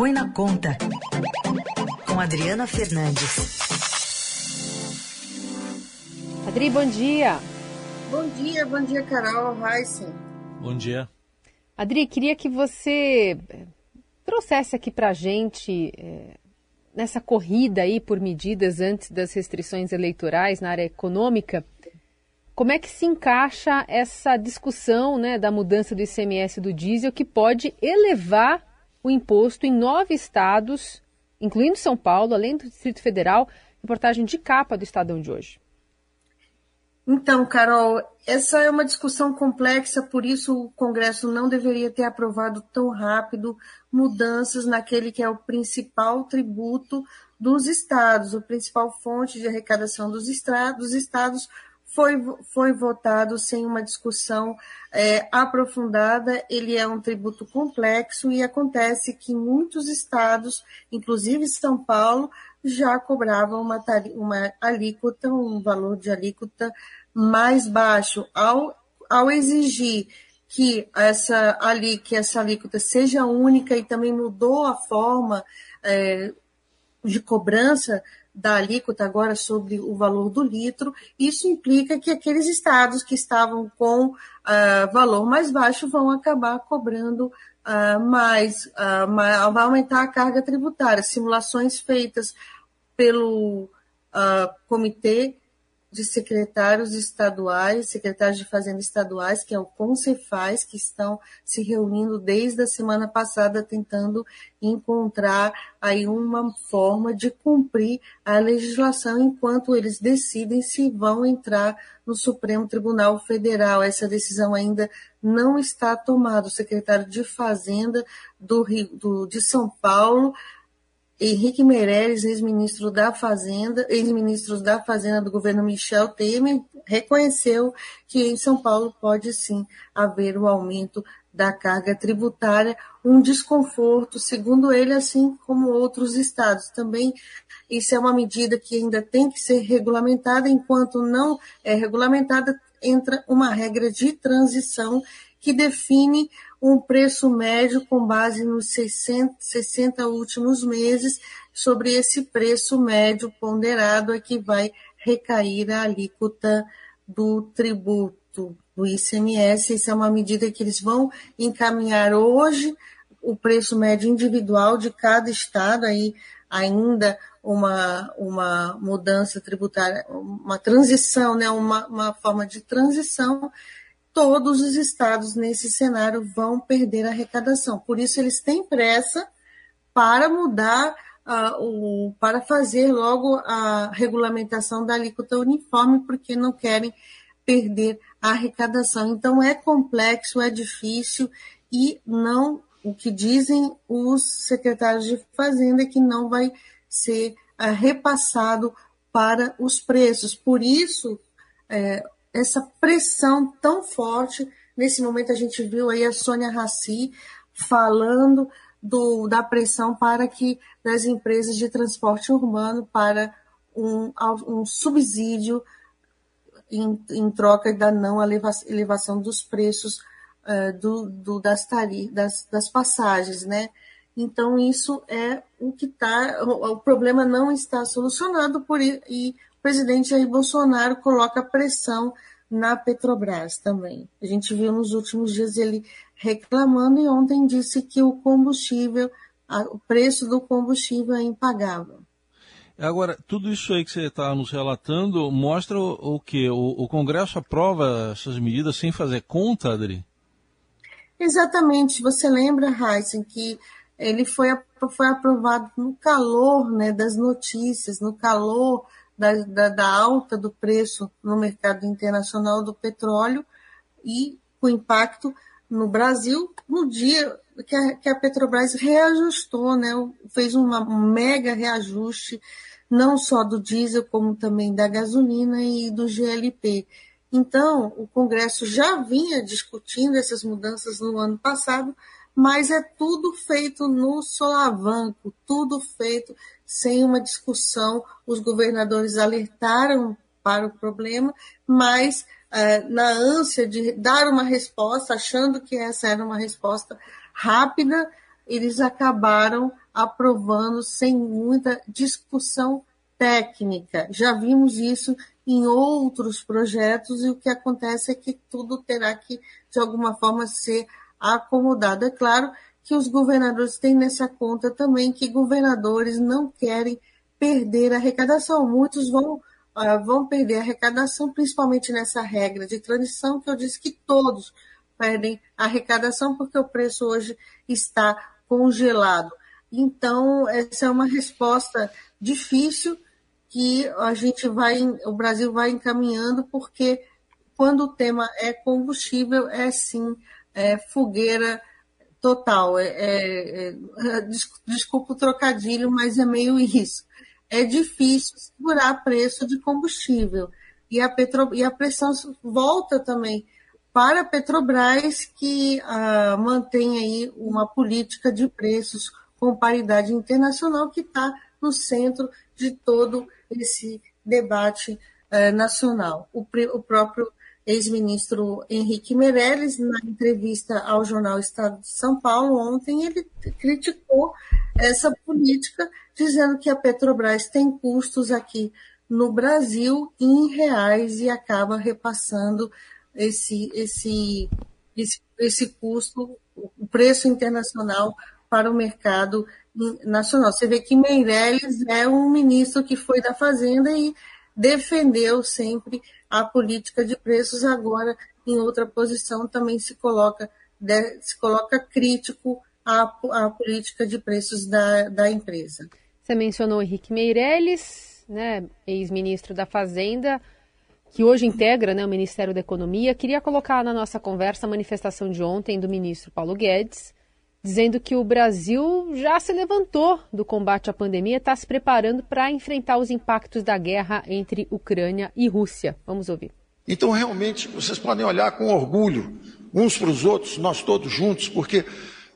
Põe na Conta, com Adriana Fernandes. Adri, bom dia. Bom dia, bom dia, Carol, Heisen. Bom dia. Adri, queria que você eh, trouxesse aqui para a gente, é, nessa corrida aí por medidas antes das restrições eleitorais na área econômica, como é que se encaixa essa discussão né, da mudança do ICMS do diesel que pode elevar o imposto em nove estados, incluindo São Paulo, além do Distrito Federal? Reportagem de capa do Estadão de hoje. Então, Carol, essa é uma discussão complexa, por isso o Congresso não deveria ter aprovado tão rápido mudanças naquele que é o principal tributo dos estados, o principal fonte de arrecadação dos estados, foi, foi votado sem uma discussão é, aprofundada. Ele é um tributo complexo e acontece que muitos estados, inclusive São Paulo, já cobravam uma, uma alíquota, um valor de alíquota mais baixo. Ao, ao exigir que essa, ali, que essa alíquota seja única e também mudou a forma é, de cobrança da alíquota agora sobre o valor do litro, isso implica que aqueles estados que estavam com uh, valor mais baixo vão acabar cobrando uh, mais, uh, vai aumentar a carga tributária. Simulações feitas pelo Comitê de secretários estaduais, secretários de fazenda estaduais, que é o Concefaz, que estão se reunindo desde a semana passada tentando encontrar aí uma forma de cumprir a legislação enquanto eles decidem se vão entrar no Supremo Tribunal Federal. Essa decisão ainda não está tomada. O secretário de Fazenda do, Rio, do de São Paulo Henrique Meirelles, ex-ministro da Fazenda, ex-ministros da Fazenda do governo Michel Temer, reconheceu que em São Paulo pode sim haver o um aumento da carga tributária, um desconforto, segundo ele, assim como outros estados. Também isso é uma medida que ainda tem que ser regulamentada, enquanto não é regulamentada, entra uma regra de transição que define um preço médio com base nos 60, 60 últimos meses. Sobre esse preço médio ponderado é que vai recair a alíquota do tributo do ICMS. Essa é uma medida que eles vão encaminhar hoje, o preço médio individual de cada estado, aí ainda uma, uma mudança tributária, uma transição, né, uma, uma forma de transição todos os estados nesse cenário vão perder arrecadação. Por isso, eles têm pressa para mudar, uh, o, para fazer logo a regulamentação da alíquota uniforme, porque não querem perder a arrecadação. Então, é complexo, é difícil e não. O que dizem os secretários de Fazenda é que não vai ser uh, repassado para os preços. Por isso, é, essa pressão tão forte. Nesse momento a gente viu aí a Sônia Raci falando do, da pressão para que das empresas de transporte urbano para um, um subsídio em, em, troca da não elevação dos preços uh, do, do, das, tari, das, das passagens, né? Então, isso é o que está. O, o, problema não está solucionado por, e presidente Jair Bolsonaro coloca pressão na Petrobras também. A gente viu nos últimos dias ele reclamando e ontem disse que o combustível, o preço do combustível é impagável. Agora, tudo isso aí que você está nos relatando mostra o, o que? O, o, Congresso aprova essas medidas sem fazer conta, Adri? Exatamente. Você lembra, Heisen, que ele foi, foi aprovado no calor né, das notícias, no calor da, da, da alta do preço no mercado internacional do petróleo e o impacto no Brasil no dia que a, que a Petrobras reajustou, né, fez uma, um mega reajuste, não só do diesel, como também da gasolina e do GLP. Então, o Congresso já vinha discutindo essas mudanças no ano passado, mas é tudo feito no solavanco, tudo feito sem uma discussão. Os governadores alertaram para o problema, mas é, na ânsia de dar uma resposta, achando que essa era uma resposta rápida, eles acabaram aprovando sem muita discussão técnica. Já vimos isso em outros projetos e o que acontece é que tudo terá que, de alguma forma, ser acomodado. É claro que os governadores têm nessa conta também que governadores não querem perder a arrecadação. Muitos vão, uh, vão perder a arrecadação, principalmente nessa regra de transição, que eu disse que todos perdem a arrecadação porque o preço hoje está congelado. Então, essa é uma resposta difícil que a gente vai, o Brasil vai encaminhando, porque quando o tema é combustível, é sim é, fogueira total. É, é, é desculpa o trocadilho, mas é meio isso. É difícil segurar preço de combustível. E a, Petro, e a pressão volta também para a Petrobras, que ah, mantém aí uma política de preços com paridade internacional que está no centro de todo esse debate ah, nacional. O, o próprio ex-ministro Henrique Meirelles, na entrevista ao jornal Estado de São Paulo ontem, ele criticou essa política, dizendo que a Petrobras tem custos aqui no Brasil em reais e acaba repassando esse, esse, esse, esse custo, o preço internacional para o mercado nacional. Você vê que Meirelles é um ministro que foi da Fazenda e defendeu sempre a política de preços, agora em outra posição também se coloca, se coloca crítico à, à política de preços da, da empresa. Você mencionou Henrique Meirelles, né, ex-ministro da Fazenda que hoje integra né, o Ministério da Economia, queria colocar na nossa conversa a manifestação de ontem do ministro Paulo Guedes, dizendo que o Brasil já se levantou do combate à pandemia, está se preparando para enfrentar os impactos da guerra entre Ucrânia e Rússia. Vamos ouvir. Então, realmente, vocês podem olhar com orgulho uns para os outros, nós todos juntos, porque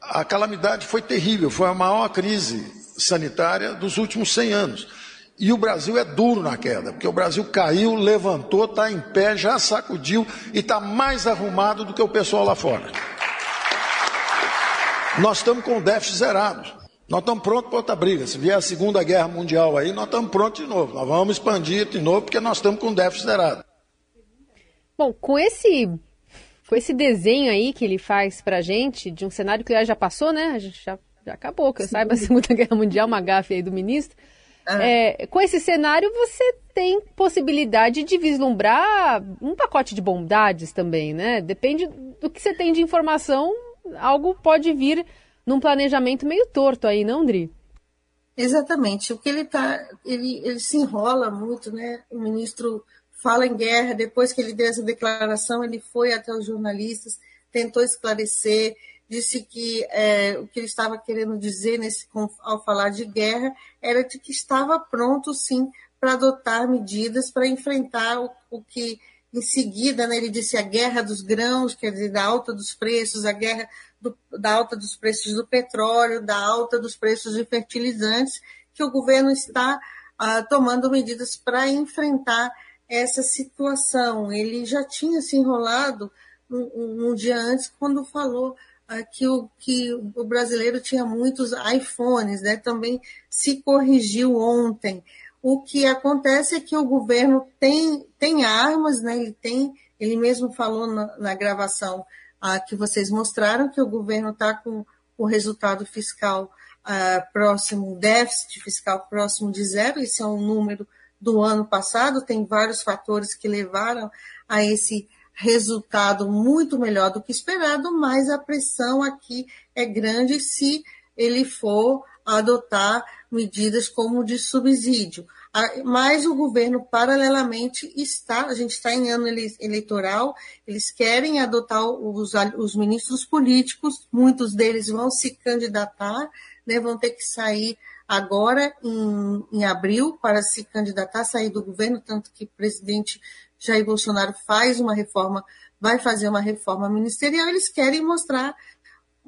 a calamidade foi terrível, foi a maior crise sanitária dos últimos 100 anos. E o Brasil é duro na queda, porque o Brasil caiu, levantou, está em pé, já sacudiu e está mais arrumado do que o pessoal lá fora. Nós estamos com o déficit zerado. Nós estamos prontos para outra briga. Se vier a Segunda Guerra Mundial aí, nós estamos prontos de novo. Nós vamos expandir de novo, porque nós estamos com o déficit zerado. Bom, com esse, com esse desenho aí que ele faz para a gente, de um cenário que já passou, né? A gente já, já acabou, que eu saiba a Segunda Guerra Mundial, uma gafe aí do ministro. Ah. É, com esse cenário, você tem possibilidade de vislumbrar um pacote de bondades também, né? Depende do que você tem de informação, algo pode vir num planejamento meio torto aí, não, Dri? Exatamente. O que ele tá, ele, ele se enrola muito, né? O ministro fala em guerra, depois que ele deu essa declaração, ele foi até os jornalistas, tentou esclarecer, disse que é, o que ele estava querendo dizer nesse, ao falar de guerra era de que estava pronto, sim, para adotar medidas para enfrentar o, o, que, em seguida, né, ele disse a guerra dos grãos, quer dizer, da alta dos preços, a guerra do, da alta dos preços do petróleo, da alta dos preços de fertilizantes, que o governo está ah, tomando medidas para enfrentar essa situação. Ele já tinha se enrolado um, um, dia antes, quando falou que o, que o brasileiro tinha muitos iPhones, né? também se corrigiu ontem. O que acontece é que o governo tem, tem armas, né? ele, tem, ele mesmo falou na, na gravação ah, que vocês mostraram que o governo está com o resultado fiscal ah, próximo, déficit fiscal próximo de zero, esse é um número do ano passado, tem vários fatores que levaram a esse resultado muito melhor do que esperado, mas a pressão aqui é grande se ele for adotar medidas como de subsídio. Mas o governo, paralelamente, está, a gente está em ano eleitoral, eles querem adotar os, os ministros políticos, muitos deles vão se candidatar, né, vão ter que sair agora em, em abril para se candidatar, sair do governo, tanto que o presidente Jair Bolsonaro faz uma reforma, vai fazer uma reforma ministerial, eles querem mostrar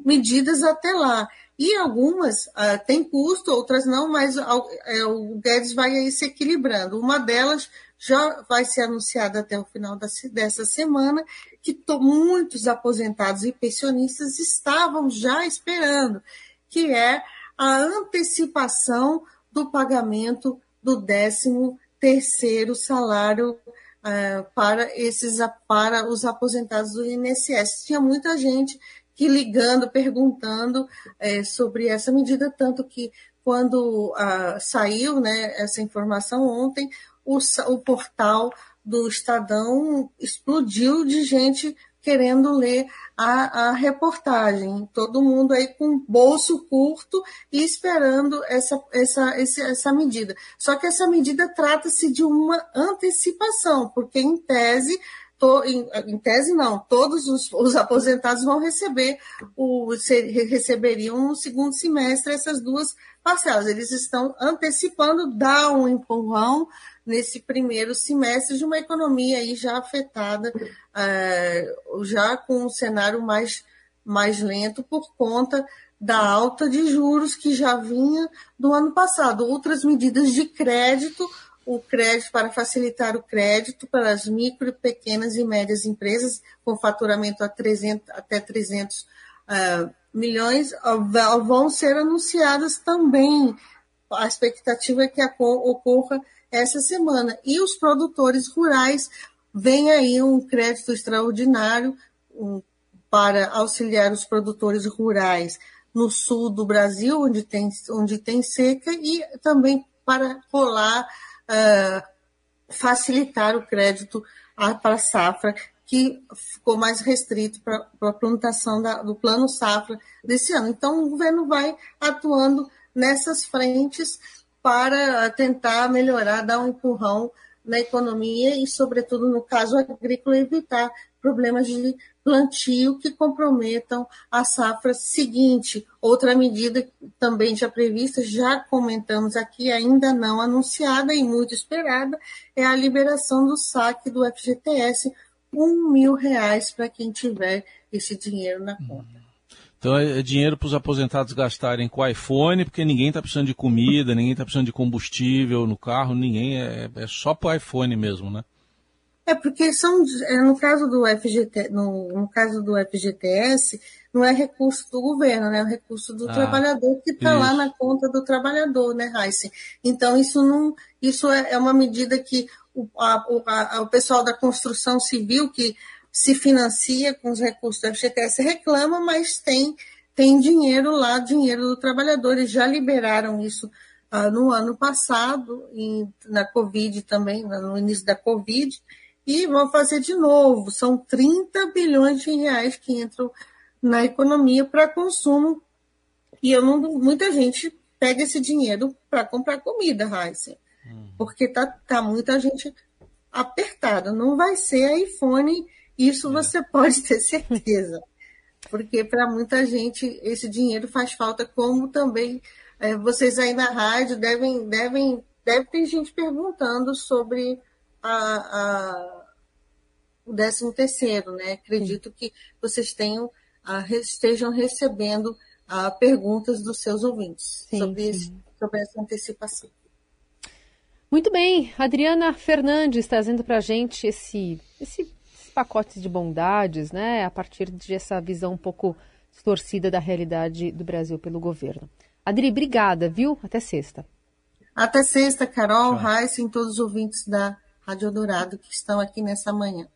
medidas até lá. E algumas uh, têm custo, outras não, mas uh, o Guedes vai aí se equilibrando. Uma delas já vai ser anunciada até o final dessa semana, que muitos aposentados e pensionistas estavam já esperando, que é a antecipação do pagamento do 13 terceiro salário uh, para esses para os aposentados do INSS. Tinha muita gente que ligando, perguntando é, sobre essa medida, tanto que quando uh, saiu né, essa informação ontem, o, o portal do Estadão explodiu de gente querendo ler a, a, reportagem. Todo mundo aí com bolso curto e esperando essa, essa, essa medida. Só que essa medida trata-se de uma antecipação, porque em tese To, em, em, tese não, todos os, os, aposentados vão receber o receberiam no segundo semestre essas duas parcelas. Eles estão antecipando, dá um empurrão nesse primeiro semestre de uma economia aí já afetada, é, já com um cenário mais, mais lento por conta da alta de juros que já vinha do ano passado. Outras medidas de crédito o crédito para facilitar o crédito para as micro, pequenas e médias empresas com faturamento a 300, até 300 uh, ah, milhões uh, vão ser anunciadas também. A expectativa é que ocorra essa semana. E os produtores rurais vem aí um crédito extraordinário um, para auxiliar os produtores rurais no sul do Brasil, onde tem, onde tem seca, e também para rolar uh, facilitar o crédito para a safra, que ficou mais restrito para a plantação da, do plano safra desse ano. Então, o governo vai atuando nessas frentes para tentar melhorar, dar um empurrão na economia e, sobretudo, no caso agrícola, evitar problemas de plantio que comprometam a safra seguinte. Outra medida também já prevista, já comentamos aqui, ainda não anunciada e muito esperada, é a liberação do saque do FGTS, um mil reais para quem tiver esse dinheiro na conta. Então é, é dinheiro para os aposentados gastarem com iPhone, porque ninguém está precisando de comida, ninguém está precisando de combustível no carro, ninguém é, é só para iPhone mesmo, né? É porque são, é, no caso do FGT, no, no, caso do FGTS, não é recurso do governo, né? É o recurso do ah, trabalhador que está lá na conta do trabalhador, né, Raíssa? Então isso não, isso é, é uma medida que o, a, a, o pessoal da construção civil que se financia com os recursos do FGTS reclama, mas tem tem dinheiro lá, dinheiro do trabalhador. Eles já liberaram isso ah, no ano passado, em, na Covid também, no início da Covid, e vão fazer de novo. São 30 bilhões de reais que entram na economia para consumo. E eu não, muita gente pega esse dinheiro para comprar comida, Raíssa. Hum. Porque tá, tá muita gente apertada. Não vai ser iPhone, isso é. você pode ter certeza. Porque para muita gente esse dinheiro faz falta, como também é, vocês aí na rádio devem, devem, deve ter gente perguntando sobre a, a o 13 terceiro, né? Acredito que vocês tenham, a, estejam recebendo a, perguntas dos seus ouvintes sim, sobre, sim. Esse, sobre essa antecipação. Muito bem, Adriana Fernandes trazendo para a gente esse, esse, esse pacote de bondades, né? A partir de essa visão um pouco distorcida da realidade do Brasil pelo governo. Adri, obrigada, viu? Até sexta. Até sexta, Carol, Raíssa e todos os ouvintes da Rádio Dourado que estão aqui nessa manhã.